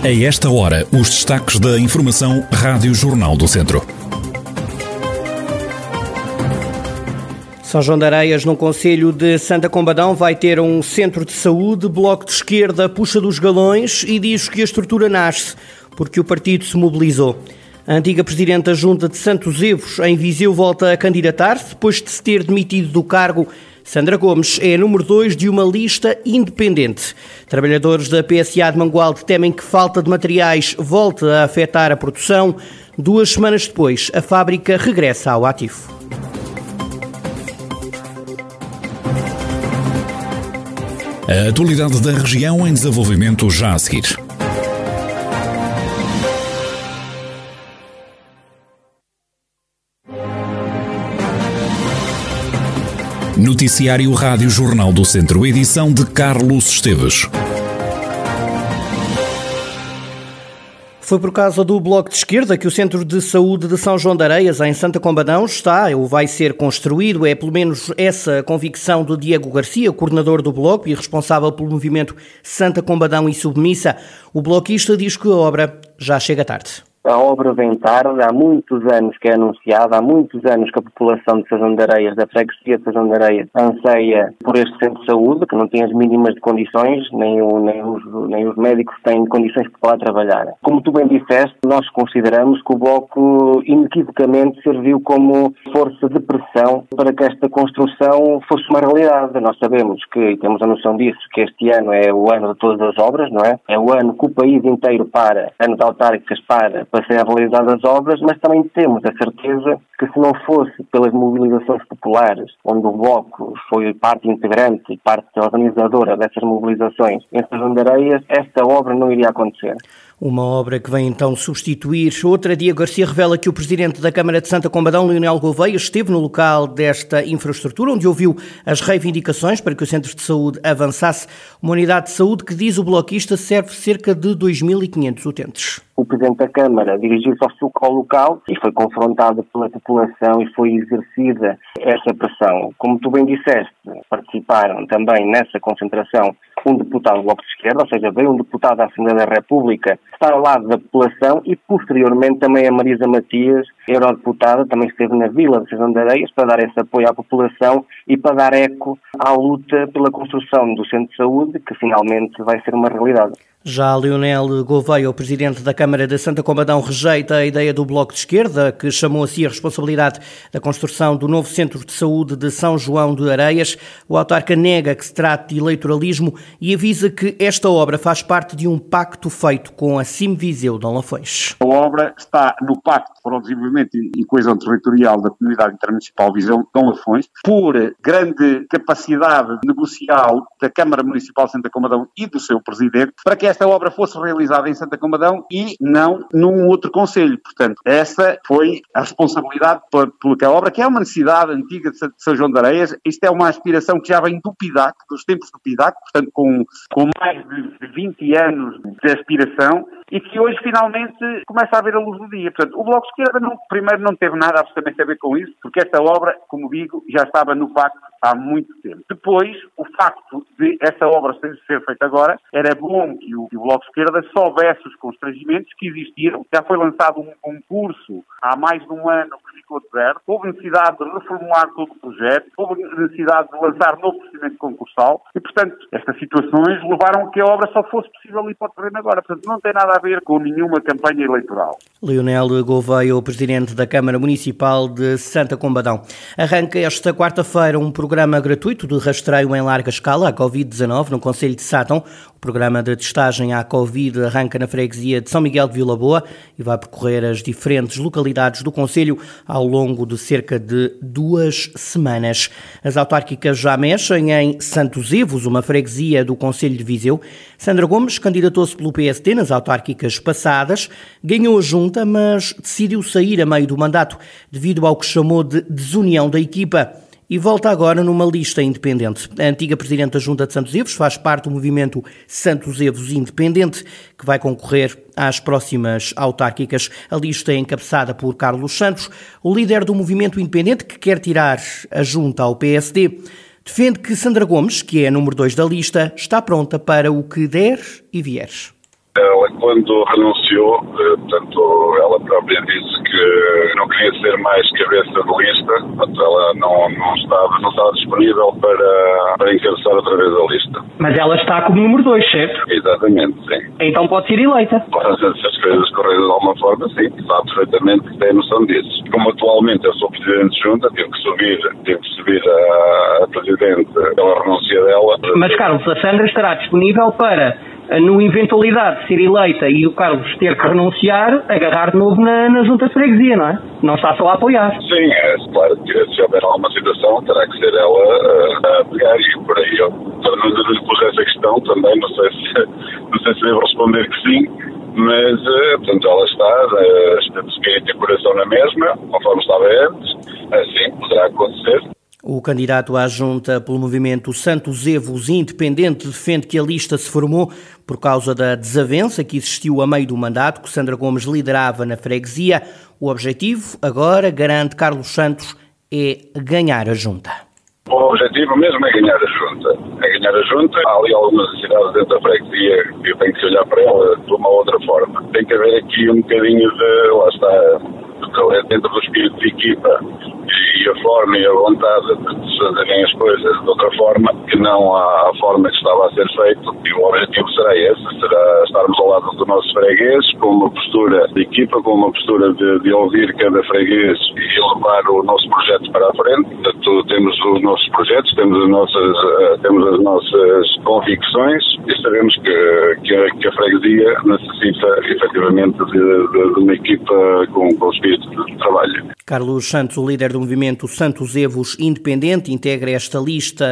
A esta hora, os destaques da Informação Rádio Jornal do Centro. São João de Areias, no Conselho de Santa Combadão, vai ter um centro de saúde. Bloco de Esquerda puxa dos galões e diz que a estrutura nasce porque o partido se mobilizou. A antiga Presidente da Junta de Santos Evos, em Viseu, volta a candidatar-se depois de se ter demitido do cargo Sandra Gomes é número 2 de uma lista independente. Trabalhadores da PSA de Mangualde temem que falta de materiais volte a afetar a produção. Duas semanas depois, a fábrica regressa ao ativo. A atualidade da região em desenvolvimento já a seguir. Noticiário Rádio Jornal do Centro, edição de Carlos Esteves. Foi por causa do Bloco de Esquerda que o Centro de Saúde de São João de Areias, em Santa Combadão, está ou vai ser construído. É pelo menos essa a convicção do Diego Garcia, coordenador do Bloco e responsável pelo movimento Santa Combadão e Submissa. O bloquista diz que a obra já chega tarde. A obra vem tarde, há muitos anos que é anunciada, há muitos anos que a população de Sazão de Areias, da freguesia de Sazão de Areias, anseia por este centro de saúde, que não tem as mínimas de condições, nem, o, nem, os, nem os médicos têm condições para lá trabalhar. Como tu bem disseste, nós consideramos que o Bloco inequivocamente serviu como força de pressão para que esta construção fosse uma realidade. Nós sabemos que, e temos a noção disso, que este ano é o ano de todas as obras, não é? É o ano que o país inteiro para, ano de autárquicas para, para serem realizadas as obras, mas também temos a certeza que se não fosse pelas mobilizações populares, onde o Bloco foi parte integrante e parte organizadora dessas mobilizações em São de Areias, esta obra não iria acontecer. Uma obra que vem então substituir outra. Dia Garcia revela que o presidente da Câmara de Santa Combadão, Leonel Gouveia, esteve no local desta infraestrutura, onde ouviu as reivindicações para que o centro de saúde avançasse. Uma unidade de saúde que, diz o bloquista, serve cerca de 2.500 utentes. O presidente da Câmara dirigiu-se ao local e foi confrontado pela população e foi exercida essa pressão. Como tu bem disseste, participaram também nessa concentração um deputado do Bloco de Esquerda, ou seja, veio um deputado da Assembleia da República estar ao lado da população e, posteriormente, também a Marisa Matias, eurodeputada, também esteve na Vila de São de Areias para dar esse apoio à população e para dar eco à luta pela construção do Centro de Saúde, que finalmente vai ser uma realidade. Já Leonel Gouveia, o presidente da Câmara de Santa Combadão, rejeita a ideia do Bloco de Esquerda, que chamou a si a responsabilidade da construção do novo Centro de Saúde de São João de Areias. O autarca nega que se trate de eleitoralismo e avisa que esta obra faz parte de um pacto feito com a CIM Viseu de Lafões. A obra está no Pacto para o Desenvolvimento e Coesão Territorial da Comunidade Intermunicipal Viseu de Lafões, por grande capacidade negocial da Câmara Municipal de Santa Combadão e do seu presidente, para que esta obra fosse realizada em Santa Combadão e não num outro conselho. Portanto, essa foi a responsabilidade por, por aquela obra, que é uma necessidade antiga de São João de Areias. Isto é uma aspiração que já vem do PIDAC, dos tempos do PIDAC, portanto, com, com mais de 20 anos de aspiração e que hoje finalmente começa a ver a luz do dia. Portanto, o Bloco de Esquerda não, primeiro não teve nada absolutamente a ver com isso, porque esta obra, como digo, já estava no pacto há muito tempo. Depois, o facto de essa obra ser feita agora, era bom que o, que o Bloco de Esquerda soubesse os constrangimentos que existiam. Já foi lançado um concurso há mais de um ano que ficou deserto. Houve necessidade de reformular todo o projeto, houve necessidade de lançar novo procedimento concursal e, portanto, estas situações levaram a que a obra só fosse possível ir para o terreno agora. Portanto, não tem nada a ver com nenhuma campanha eleitoral. Leonel Gouveia, o Presidente da Câmara Municipal de Santa Combadão. Arranca esta quarta-feira um programa gratuito de rastreio em larga escala à Covid-19 no Conselho de Sátão. O programa de testagem à Covid arranca na freguesia de São Miguel de Vila Boa e vai percorrer as diferentes localidades do Conselho ao longo de cerca de duas semanas. As autárquicas já mexem em Santos Evos, uma freguesia do Conselho de Viseu. Sandra Gomes candidatou-se pelo PST nas autárquicas passadas, ganhou a junta, mas decidiu sair a meio do mandato devido ao que chamou de desunião da equipa e volta agora numa lista independente. A antiga Presidente da Junta de Santos Evos faz parte do movimento Santos Evos Independente, que vai concorrer às próximas autárquicas. A lista é encabeçada por Carlos Santos, o líder do movimento independente que quer tirar a Junta ao PSD. Defende que Sandra Gomes, que é a número 2 da lista, está pronta para o que der e vier Ela, quando renunciou, eh, portanto, ela própria disse que não queria ser mais cabeça de lista, portanto, ela não, não, estava, não estava disponível para, para encabeçar outra vez a lista. Mas ela está como número 2, certo? Exatamente, sim. Então pode ser eleita. Se as coisas correrem de alguma forma, sim, sabe perfeitamente que tem noção disso. Como atualmente eu sou Presidente de Junta, tive que subir, tive que subir a, a Presidente pela renúncia dela. Mas, Carlos, a Sandra estará disponível para no eventualidade de ser eleita e o Carlos ter que renunciar, agarrar de novo na, na junta de freguesia, não é? Não está só a apoiar. Sim, é claro que se houver alguma situação terá que ser ela uh, a pegar e por aí eu também lhe pus essa questão também, não sei se não sei se devo responder que sim, mas uh, portanto ela está, está de espírito e coração na mesma, conforme estava antes, assim poderá acontecer. O candidato à junta pelo movimento Santos Evos Independente defende que a lista se formou por causa da desavença que existiu a meio do mandato que Sandra Gomes liderava na freguesia. O objetivo, agora, garante Carlos Santos, é ganhar a junta. O objetivo mesmo é ganhar a junta. É ganhar a junta. Há ali algumas necessidades dentro da freguesia que eu tenho que olhar para ela de uma outra forma. Tem que haver aqui um bocadinho de, lá está, dentro do espírito de equipa e a forma e a vontade de fazerem as coisas de outra forma que não a forma que estava a ser feito. E o objetivo será esse, será estarmos ao lado do nosso freguês com uma postura de equipa, com uma postura de, de ouvir cada freguês e levar o nosso projeto para a frente. Portanto, temos os nossos projetos, temos as nossas, uh, temos as nossas convicções e sabemos que, que, a, que a freguesia necessita efetivamente de, de, de uma equipa com, com espírito de trabalho. Carlos Santos, o líder do movimento Santos Evos Independente, integra esta lista,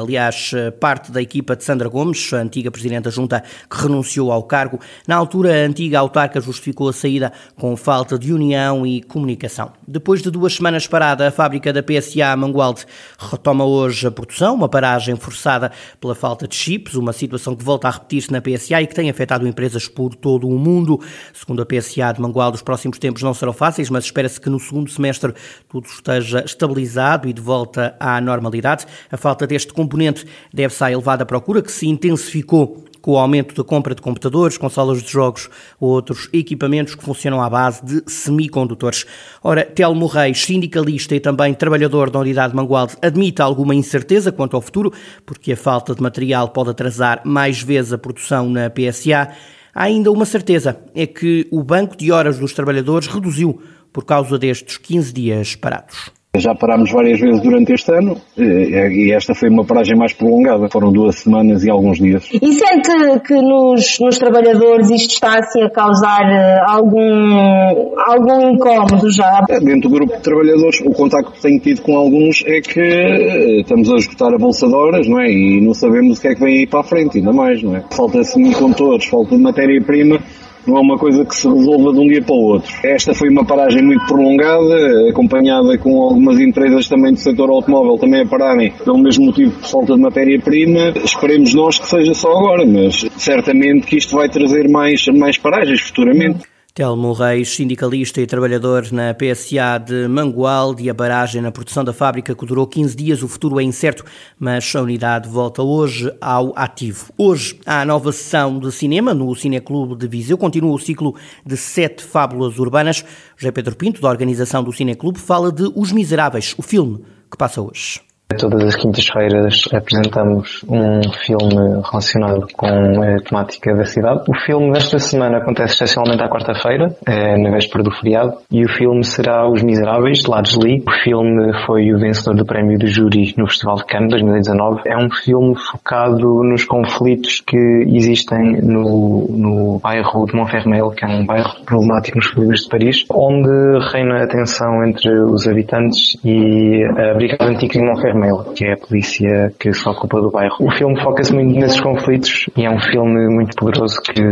aliás, parte da equipa de Sandra Gomes, a antiga Presidente da Junta, que renunciou ao cargo. Na altura, a antiga autarca justificou a saída com falta de união e comunicação. Depois de duas semanas parada, a fábrica da PSA Mangualde retoma hoje a produção, uma paragem forçada pela falta de chips, uma situação que volta a repetir-se na PSA e que tem afetado empresas por todo o mundo. Segundo a PSA de Mangualde, os próximos tempos não serão fáceis, mas espera-se que no segundo semestre semestre tudo esteja estabilizado e de volta à normalidade. A falta deste componente deve-se à elevada procura que se intensificou com o aumento da compra de computadores, consolas de jogos ou outros equipamentos que funcionam à base de semicondutores. Ora, Telmo Reis, sindicalista e também trabalhador da unidade Mangualde, admite alguma incerteza quanto ao futuro, porque a falta de material pode atrasar mais vezes a produção na PSA. Há ainda uma certeza, é que o banco de horas dos trabalhadores reduziu por causa destes 15 dias parados. Já parámos várias vezes durante este ano e esta foi uma paragem mais prolongada. Foram duas semanas e alguns dias. E sente que nos, nos trabalhadores isto está assim a causar eh, algum, algum incómodo já? É, dentro do grupo de trabalhadores, o contacto que tenho tido com alguns é que eh, estamos a esgotar a bolsa de horas, não é? E não sabemos o que é que vem aí para a frente, ainda mais, não é? Falta de semicondutores, falta de matéria-prima não é uma coisa que se resolva de um dia para o outro. Esta foi uma paragem muito prolongada, acompanhada com algumas empresas também do setor automóvel também a pararem pelo mesmo motivo de falta de matéria-prima. Esperemos nós que seja só agora, mas certamente que isto vai trazer mais, mais paragens futuramente. Telmo Reis, sindicalista e trabalhador na PSA de Mangualde a barragem na produção da fábrica que durou 15 dias. O futuro é incerto, mas a unidade volta hoje ao ativo. Hoje há a nova sessão de cinema no Cineclube de Viseu. Continua o ciclo de sete fábulas urbanas. José Pedro Pinto, da organização do Cineclube, fala de Os Miseráveis, o filme que passa hoje. Todas as quintas-feiras apresentamos um filme relacionado com a temática da cidade. O filme desta semana acontece excepcionalmente à quarta-feira, é, na véspera do feriado, e o filme será Os Miseráveis, de Lades Lee. O filme foi o vencedor do prémio do júri no Festival de Cannes 2019. É um filme focado nos conflitos que existem no, no bairro de Montfermeil, que é um bairro problemático nos subúrbios de Paris, onde reina a tensão entre os habitantes e a Brigada Antiga de Montfermeil que é a polícia que se ocupa do bairro. O filme foca-se muito nesses conflitos e é um filme muito poderoso que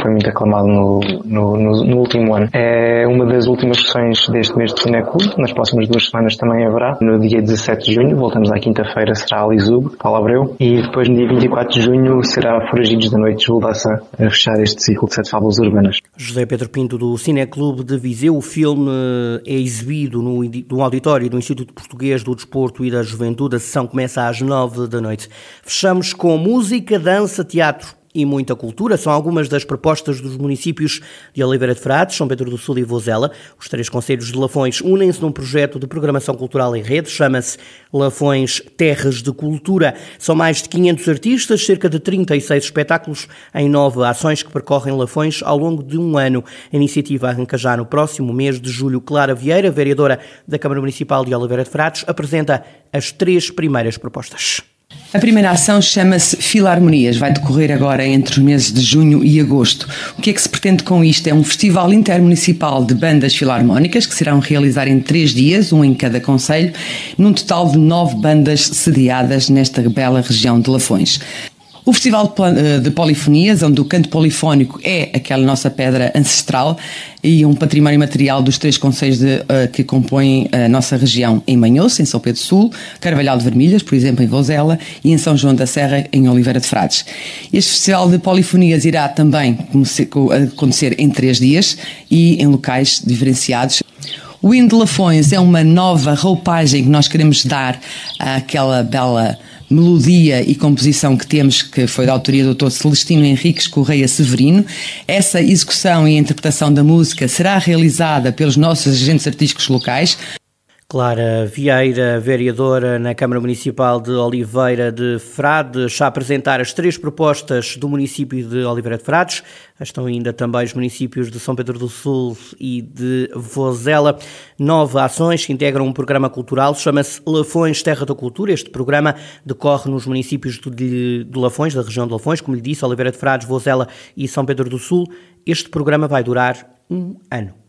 foi muito aclamado no, no, no, no último ano. É uma das últimas sessões deste mês de Cineclube, nas próximas duas semanas também haverá. No dia 17 de junho, voltamos à quinta-feira, será Alizub, Paulo Abreu, e depois no dia 24 de junho será Foragidos da Noite, Juldaça, a fechar este ciclo de sete fábulas urbanas. José Pedro Pinto, do Cineclube de Viseu, o filme é exibido no, no auditório do Instituto Português do Desporto e da Juventude Juventude. A sessão começa às nove da noite. Fechamos com música, dança, teatro e muita cultura. São algumas das propostas dos municípios de Oliveira de Frades, São Pedro do Sul e Vozela. Os três conselhos de Lafões unem-se num projeto de programação cultural em rede, chama-se Lafões Terras de Cultura. São mais de 500 artistas, cerca de 36 espetáculos em nove ações que percorrem Lafões ao longo de um ano. A iniciativa arranca já no próximo mês de julho. Clara Vieira, vereadora da Câmara Municipal de Oliveira de Frades, apresenta as três primeiras propostas. A primeira ação chama-se Filarmonias, vai decorrer agora entre os meses de junho e agosto. O que é que se pretende com isto? É um festival intermunicipal de bandas filarmónicas que se irão realizar em três dias, um em cada conselho, num total de nove bandas sediadas nesta bela região de Lafões. O Festival de eh, Polifonias, onde o canto polifónico é aquela nossa pedra ancestral e um património material dos três conselhos de, uh, que compõem a nossa região em Manhoso, em São Pedro Sul, Carvalhal de Vermelhas, por exemplo, em Vozela, e em São João da Serra, em Oliveira de Frades. Este Festival de Polifonias irá também acontecer em três dias e em locais diferenciados. O de Lafões é uma nova roupagem que nós queremos dar àquela bela melodia e composição que temos, que foi da autoria do Dr. Celestino Henriques Correia Severino. Essa execução e interpretação da música será realizada pelos nossos agentes artísticos locais. Clara Vieira, vereadora na Câmara Municipal de Oliveira de Frades, a apresentar as três propostas do município de Oliveira de Frades. Estão ainda também os municípios de São Pedro do Sul e de Vozela. Nove ações que integram um programa cultural, chama-se Lafões Terra da Cultura. Este programa decorre nos municípios de Lafões, da região de Lafões, como lhe disse, Oliveira de Frades, Vozela e São Pedro do Sul. Este programa vai durar um ano.